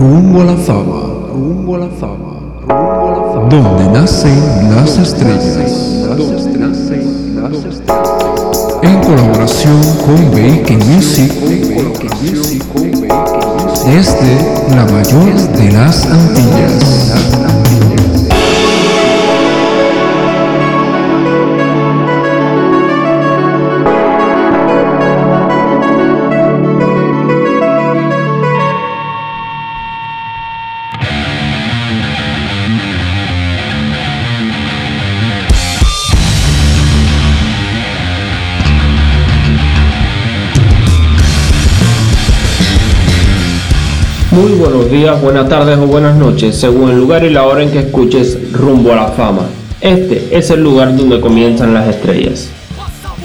rumbo a la fama, rumbo a la fama, rumbo a la fama, donde nacen las estrellas. En colaboración con Bake Music, desde la mayor de las Antillas. Buenas tardes o buenas noches, según el lugar y la hora en que escuches Rumbo a la Fama. Este es el lugar donde comienzan las estrellas.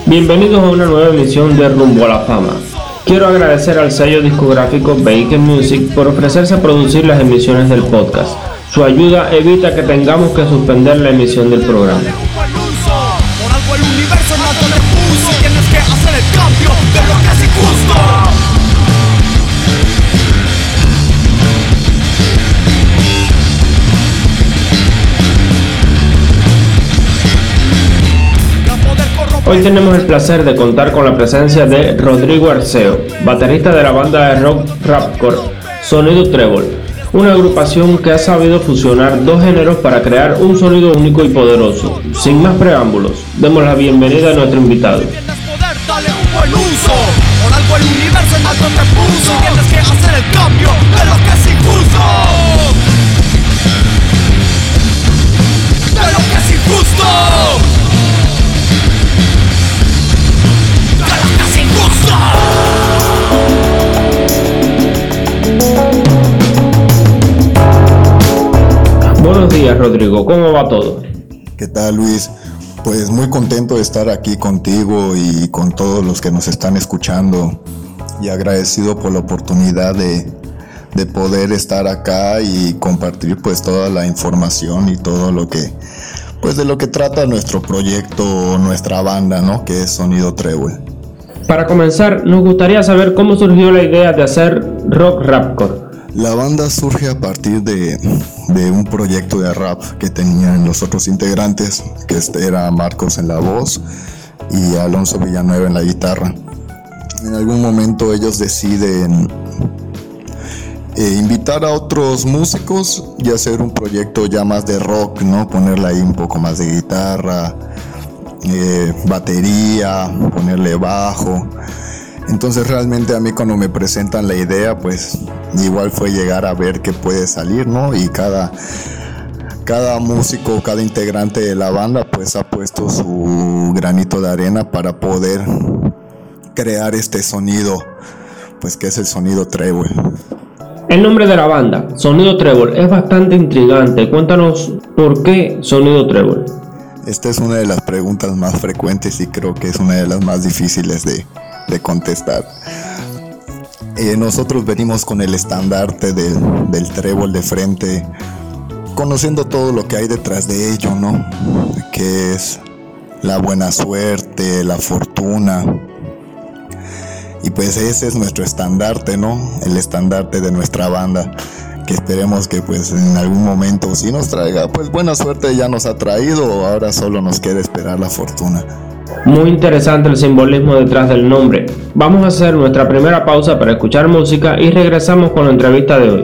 Bienvenidos a una nueva emisión de Rumbo a la Fama. Quiero agradecer al sello discográfico Bacon Music por ofrecerse a producir las emisiones del podcast. Su ayuda evita que tengamos que suspender la emisión del programa. Hoy tenemos el placer de contar con la presencia de Rodrigo Arceo, baterista de la banda de rock rapcore Sonido Trébol, una agrupación que ha sabido fusionar dos géneros para crear un sonido único y poderoso. Sin más preámbulos, demos la bienvenida a nuestro invitado. Días Rodrigo, ¿cómo va todo? ¿Qué tal Luis? Pues muy contento de estar aquí contigo y con todos los que nos están escuchando y agradecido por la oportunidad de, de poder estar acá y compartir pues toda la información y todo lo que pues de lo que trata nuestro proyecto, nuestra banda, ¿no? Que es Sonido Trébol. Para comenzar, nos gustaría saber cómo surgió la idea de hacer rock rapcore. La banda surge a partir de, un proyecto de rap que tenían los otros integrantes, que este era Marcos en la voz y Alonso Villanueva en la guitarra. En algún momento ellos deciden eh, invitar a otros músicos y hacer un proyecto ya más de rock, ¿no? Ponerle ahí un poco más de guitarra, eh, batería, ponerle bajo. Entonces realmente a mí cuando me presentan la idea, pues igual fue llegar a ver qué puede salir, ¿no? Y cada, cada músico, cada integrante de la banda, pues ha puesto su granito de arena para poder crear este sonido, pues que es el sonido trébol. El nombre de la banda, Sonido Trébol, es bastante intrigante. Cuéntanos por qué Sonido Trébol. Esta es una de las preguntas más frecuentes y creo que es una de las más difíciles de, de contestar. Eh, nosotros venimos con el estandarte del, trébol de frente, conociendo todo lo que hay detrás de ello, ¿no? Que es la buena suerte, la fortuna. Y pues ese es nuestro estandarte, ¿no? El estandarte de nuestra banda. Que esperemos que pues en algún momento sí nos traiga. Pues buena suerte ya nos ha traído, ahora solo nos queda esperar la fortuna. Muy interesante el simbolismo detrás del nombre. Vamos a hacer nuestra primera pausa para escuchar música y regresamos con la entrevista de hoy.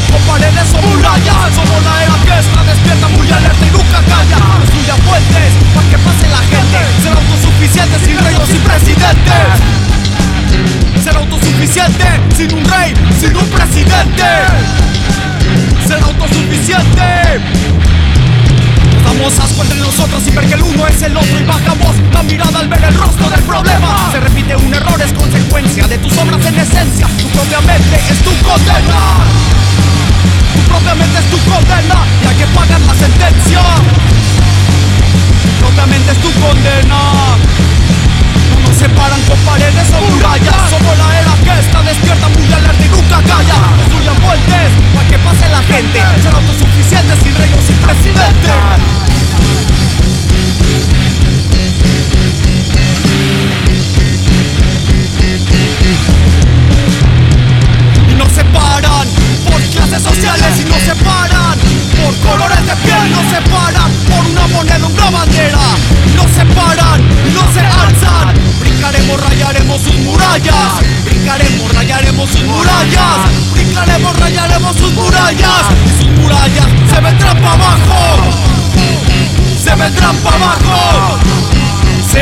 con paredes o murallas Somos la era que está despierta, muy alerta y nunca calla. Construya puentes para que pase la gente. Ser autosuficiente sin reinos y presidentes Ser autosuficiente sin un rey, sin un presidente. Ser autosuficiente. Damos asco entre nosotros y ver que el uno es el otro y bajamos la mirada al ver el rostro del problema.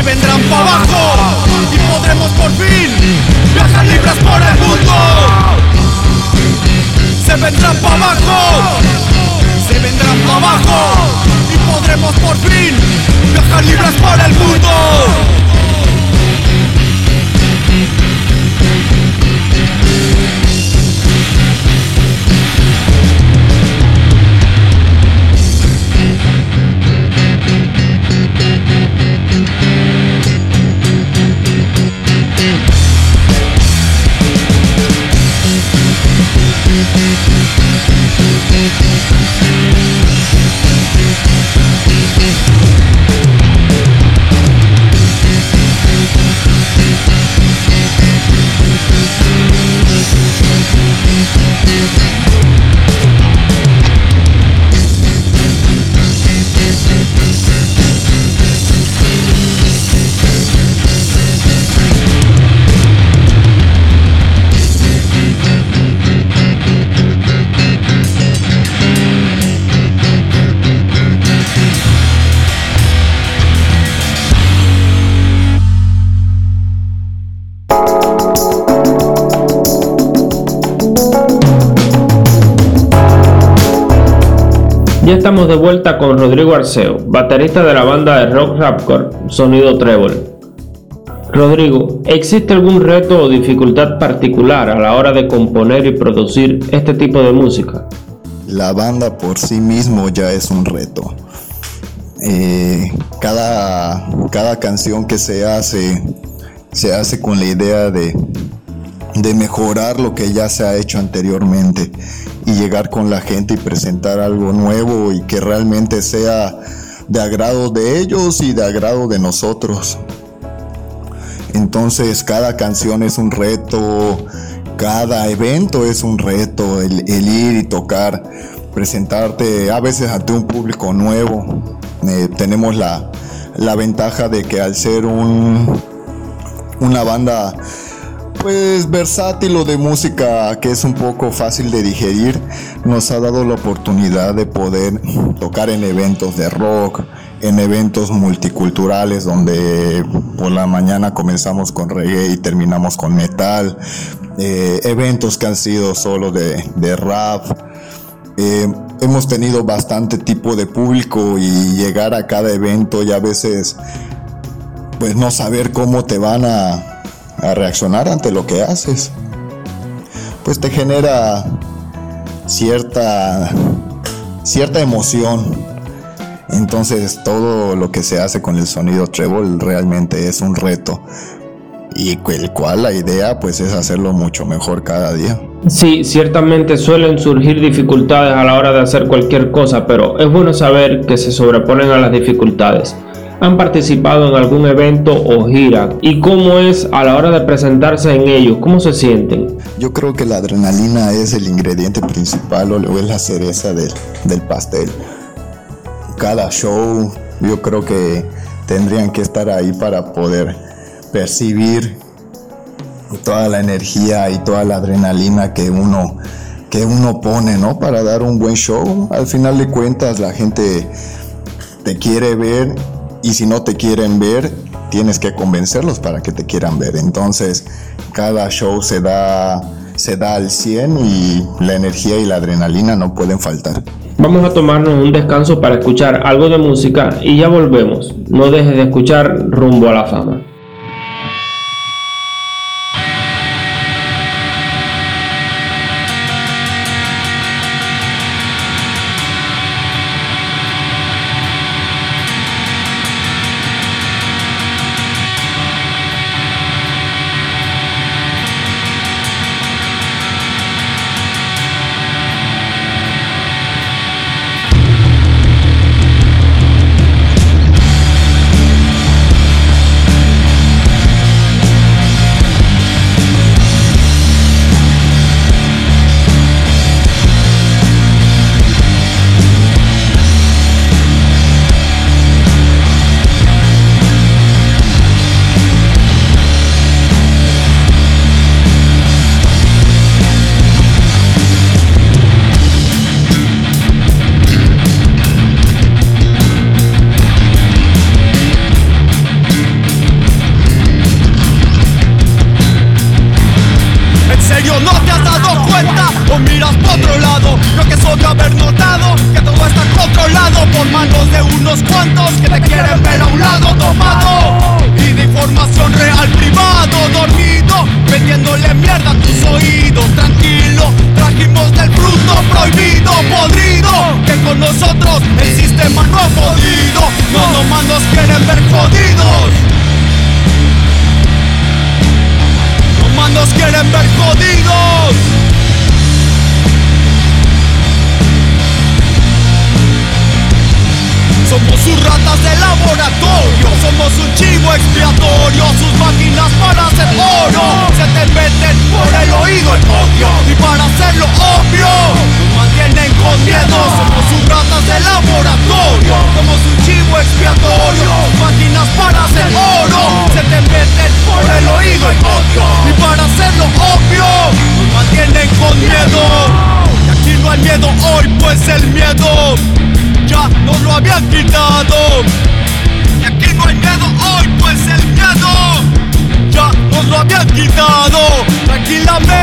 Se vendrán para abajo y podremos por fin viajar libres por el mundo. Se vendrán para abajo, se vendrán para abajo y podremos por fin viajar libres por el mundo. Estamos de vuelta con Rodrigo Arceo, baterista de la banda de rock rapcore Sonido Trébol. Rodrigo, ¿existe algún reto o dificultad particular a la hora de componer y producir este tipo de música? La banda por sí mismo ya es un reto. Eh, cada, cada canción que se hace se hace con la idea de, de mejorar lo que ya se ha hecho anteriormente y llegar con la gente y presentar algo nuevo y que realmente sea de agrado de ellos y de agrado de nosotros. Entonces cada canción es un reto, cada evento es un reto, el, ir y tocar, presentarte a veces ante un público nuevo. Eh, tenemos la, la, ventaja de que al ser un, una banda pues versátil o de música que es un poco fácil de digerir, nos ha dado la oportunidad de poder tocar en eventos de rock, en eventos multiculturales donde por la mañana comenzamos con reggae y terminamos con metal, eh, eventos que han sido solo de, rap. Eh, hemos tenido bastante tipo de público y llegar a cada evento y a veces pues no saber cómo te van a a reaccionar ante lo que haces, pues te genera cierta, cierta emoción. Entonces todo lo que se hace con el sonido treble realmente es un reto y el cual la idea pues es hacerlo mucho mejor cada día. Sí, ciertamente suelen surgir dificultades a la hora de hacer cualquier cosa, pero es bueno saber que se sobreponen a las dificultades han participado en algún evento o gira y cómo es a la hora de presentarse en ellos, cómo se sienten. Yo creo que la adrenalina es el ingrediente principal o es la cereza del, del pastel. Cada show yo creo que tendrían que estar ahí para poder percibir toda la energía y toda la adrenalina que uno que uno pone, ¿no? Para dar un buen show. Al final de cuentas la gente te quiere ver y si no te quieren ver, tienes que convencerlos para que te quieran ver. Entonces, cada show se da, se da al 100 y la energía y la adrenalina no pueden faltar. Vamos a tomarnos un descanso para escuchar algo de música y ya volvemos. No dejes de escuchar rumbo a la fama. somos un chivo expiatorio, sus máquinas para hacer oro. Se te meten por el oído el odio y para hacerlo obvio, nos mantienen con miedo. Somos sus ratas de laboratorio, somos un chivo expiatorio, máquinas para hacer oro. Se te meten por el oído el odio y para hacerlo obvio, nos mantienen con miedo. Y aquí no hay miedo hoy, pues el miedo ya nos lo habían quitado pecado hoy, pues el miedo ya nos lo habían quitado. Tranquilamente.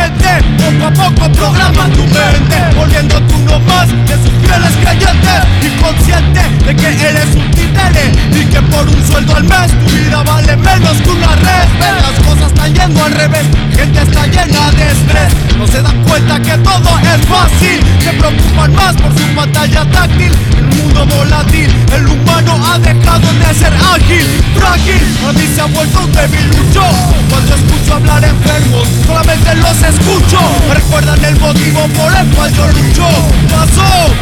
Poco a poco programa tu mente Volviendo tú no más de sus fieles creyentes Y consciente de que eres un títere Y que por un sueldo al mes tu vida vale menos que una red. Las cosas están yendo al revés Gente está llena de estrés No se dan cuenta que todo es fácil Se preocupan más por su pantalla táctil El mundo volátil El humano ha dejado de ser ágil Frágil A mí se ha vuelto un débil luchón Cuando escucho hablar enfermos Solamente los escucho Recuerdan el motivo por el cual yo lucho. Pasó.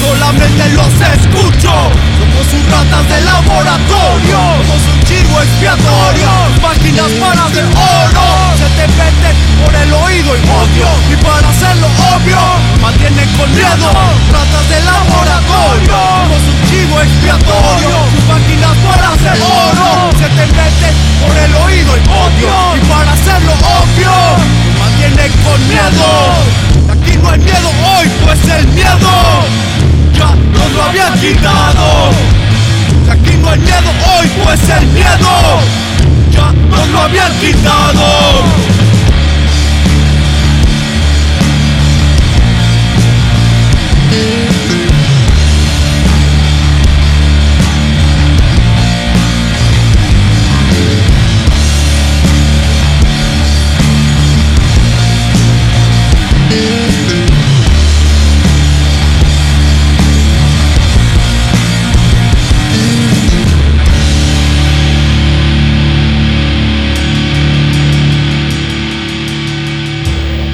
Solamente los escucho. Somos sus ratas de laboratorio. Somos un chivo expiatorio. Máquinas para hacer oro. Se te meten por el oído y odio. Y para hacerlo obvio Mantienen con miedo. Ratas de laboratorio. Somos un hoy pues el miedo. Ya nos lo habían quitado.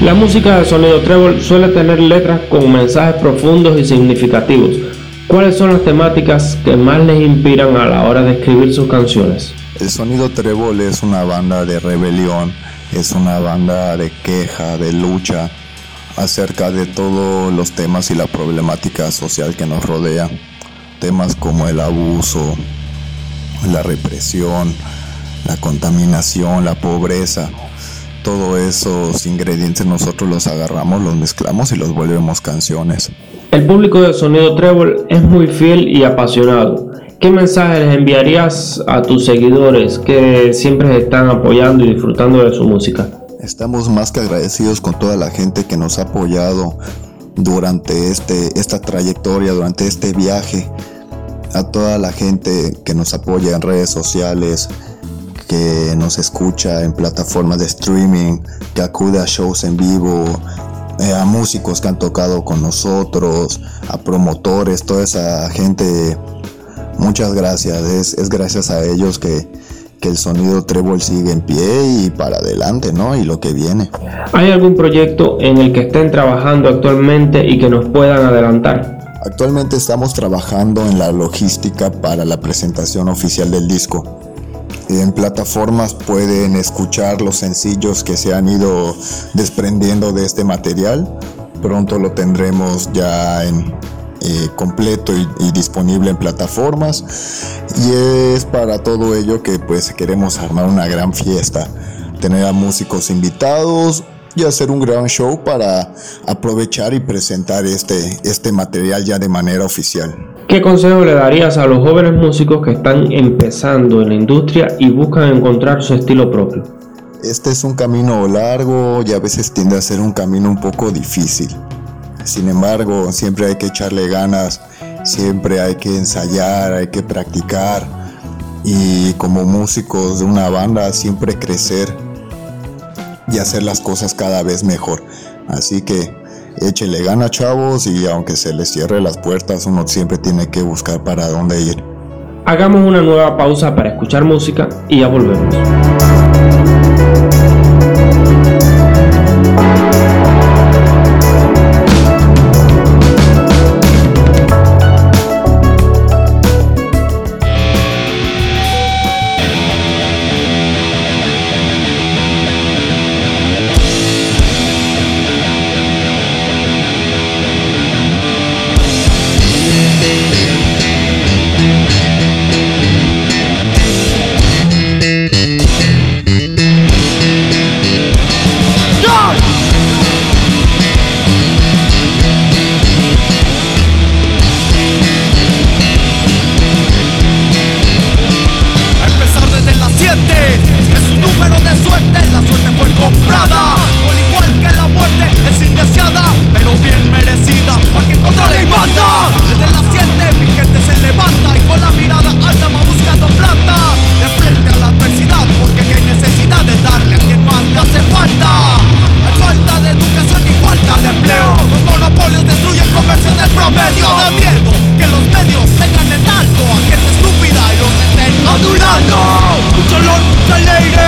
La música de sonido trébol suele tener letras con mensajes profundos y significativos. ¿Cuáles son las temáticas que más les inspiran a la hora de escribir sus canciones? El sonido trébol es una banda de rebelión, es una banda de queja, de lucha acerca de todos los temas y la problemática social que nos rodea. Temas como el abuso, la represión, la contaminación, la pobreza todos esos ingredientes nosotros los agarramos, los mezclamos y los volvemos canciones. El público de Sonido Trébol es muy fiel y apasionado. ¿Qué mensaje les enviarías a tus seguidores que siempre están apoyando y disfrutando de su música? Estamos más que agradecidos con toda la gente que nos ha apoyado durante este, esta trayectoria, durante este viaje. A toda la gente que nos apoya en redes sociales, que nos escucha en plataformas de streaming, que acude a shows en vivo, eh, a músicos que han tocado con nosotros, a promotores, toda esa gente. Muchas gracias, es, gracias a ellos que, que el sonido Trébol sigue en pie y para adelante, ¿no? Y lo que viene. ¿Hay algún proyecto en el que estén trabajando actualmente y que nos puedan adelantar? Actualmente estamos trabajando en la logística para la presentación oficial del disco. En plataformas pueden escuchar los sencillos que se han ido desprendiendo de este material. Pronto lo tendremos ya en, eh, completo y, disponible en plataformas. Y es para todo ello que pues queremos armar una gran fiesta. Tener a músicos invitados, y hacer un gran show para aprovechar y presentar este, este material ya de manera oficial. ¿Qué consejo le darías a los jóvenes músicos que están empezando en la industria y buscan encontrar su estilo propio? Este es un camino largo y a veces tiende a ser un camino un poco difícil. Sin embargo, siempre hay que echarle ganas, siempre hay que ensayar, hay que practicar y como músicos de una banda siempre crecer y hacer las cosas cada vez mejor. Así que échele gana chavos y aunque se les cierre las puertas, uno siempre tiene que buscar para dónde ir. Hagamos una nueva pausa para escuchar música y ya volvemos. a lady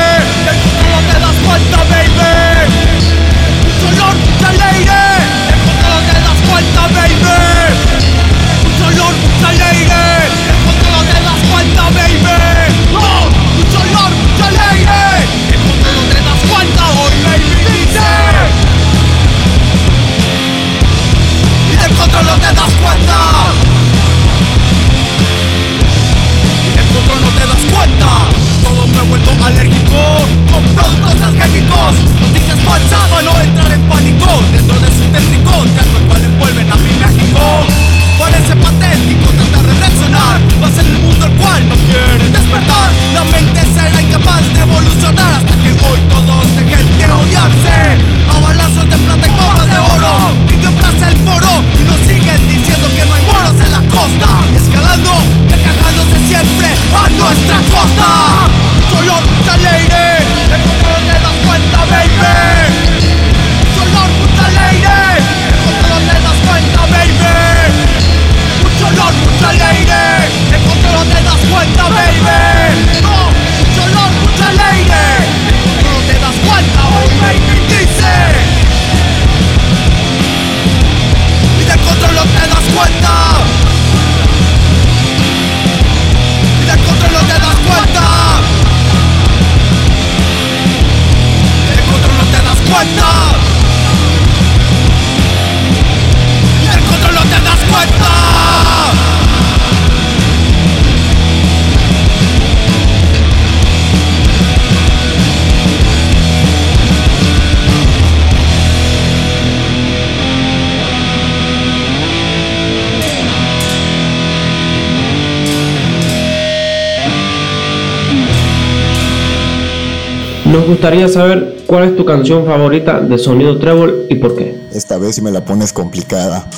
gustaría saber cuál es tu canción favorita de Sonido Trébol y por qué. Esta vez si me la pones complicada.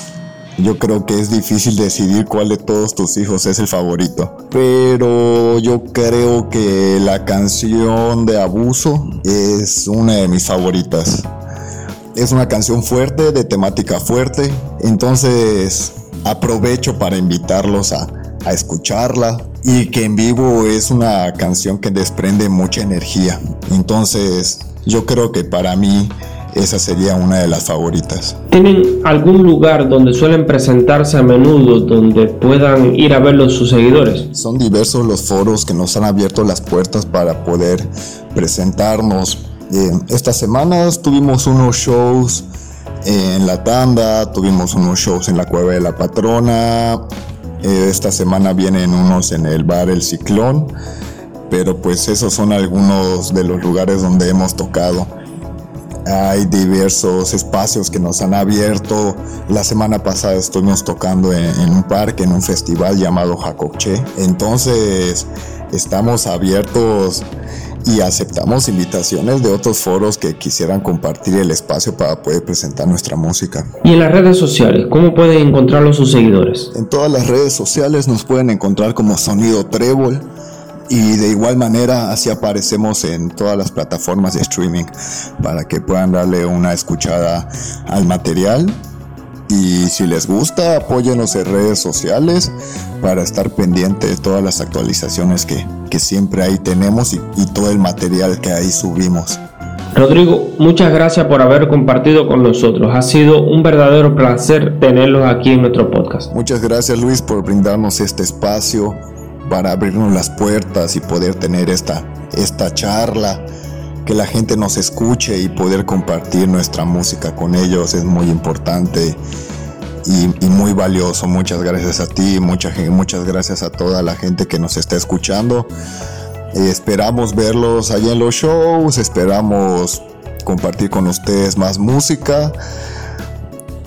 Yo creo que es difícil decidir cuál de todos tus hijos es el favorito. Pero yo creo que la canción de Abuso es una de mis favoritas. Es una canción fuerte, de temática fuerte. Entonces aprovecho para invitarlos a, a escucharla y que en vivo es una canción que desprende mucha energía. Entonces yo creo que para mí esa sería una de las favoritas. ¿Tienen algún lugar donde suelen presentarse a menudo donde puedan ir a verlos sus seguidores? Son diversos los foros que nos han abierto las puertas para poder presentarnos. Eh, estas semanas tuvimos unos shows en la tanda, tuvimos unos shows en la cueva de la patrona. Eh, esta semana vienen unos en el bar El Ciclón. Pero pues esos son algunos de los lugares donde hemos tocado. Hay diversos espacios que nos han abierto. La semana pasada estuvimos tocando en, un parque, en un festival llamado Jacobche. Entonces, estamos abiertos y aceptamos invitaciones de otros foros que quisieran compartir el espacio para poder presentar nuestra música. ¿Y en las redes sociales? ¿Cómo pueden encontrarlos sus seguidores? En todas las redes sociales nos pueden encontrar como Sonido Trébol y de igual manera así aparecemos en todas las plataformas de streaming para que puedan darle una escuchada al material y si les gusta apóyenos en redes sociales para estar pendiente de todas las actualizaciones que, que siempre ahí tenemos y, y todo el material que ahí subimos. Rodrigo, muchas gracias por haber compartido con nosotros. Ha sido un verdadero placer tenerlos aquí en nuestro podcast. Muchas gracias Luis por brindarnos este espacio para abrirnos las puertas y poder tener esta, esta charla, que la gente nos escuche y poder compartir nuestra música con ellos es muy importante y, muy valioso. Muchas gracias a ti, muchas, muchas gracias a toda la gente que nos está escuchando. Eh, esperamos verlos allí en los shows, esperamos compartir con ustedes más música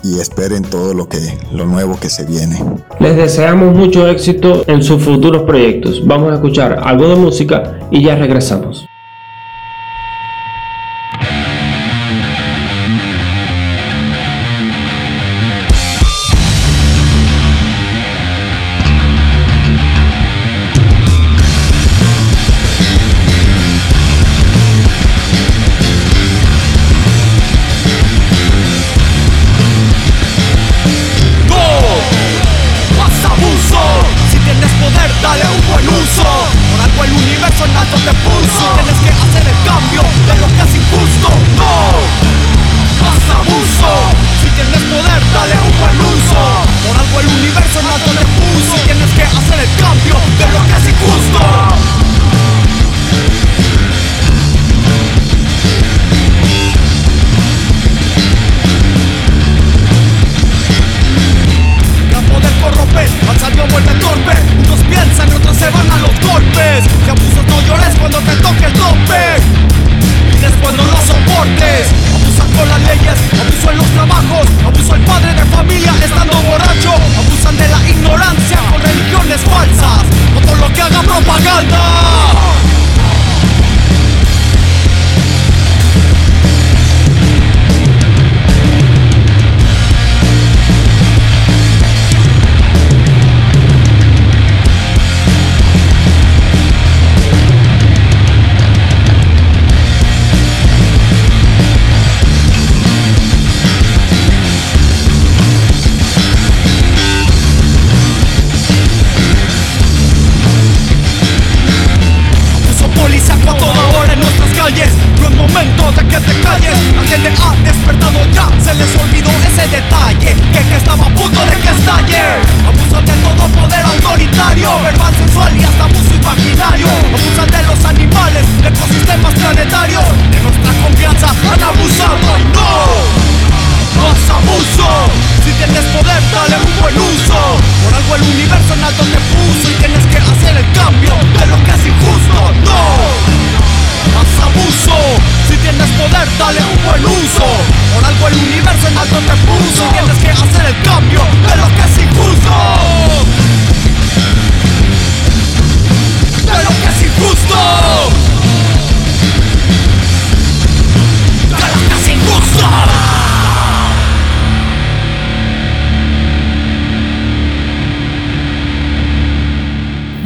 y esperen todo lo que lo nuevo que se viene. Les deseamos mucho éxito en sus futuros proyectos. Vamos a escuchar algo de música y ya regresamos.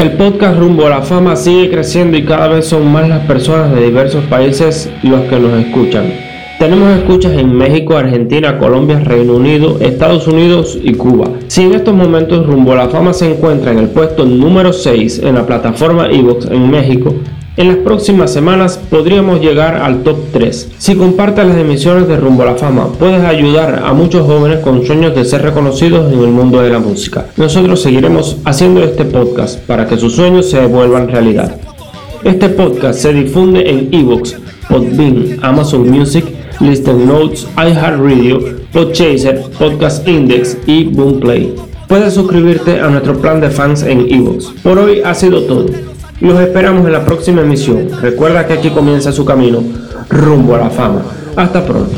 El podcast Rumbo a la Fama sigue creciendo y cada vez son más las personas de diversos países los que nos escuchan. Tenemos escuchas en México, Argentina, Colombia, Reino Unido, Estados Unidos y Cuba. Si en estos momentos Rumbo a la Fama se encuentra en el puesto número 6 en la plataforma Evox en México, en las próximas semanas podríamos llegar al top 3. Si compartes las emisiones de Rumbo a la Fama, puedes ayudar a muchos jóvenes con sueños de ser reconocidos en el mundo de la música. Nosotros seguiremos haciendo este podcast para que sus sueños se vuelvan realidad. Este podcast se difunde en Evox, Podbean, Amazon Music, Listen Notes, iHeartRadio, Podchaser, Podcast Index y Boomplay. Puedes suscribirte a nuestro plan de fans en Evox. Por hoy ha sido todo. Los esperamos en la próxima emisión. Recuerda que aquí comienza su camino rumbo a la fama. Hasta pronto.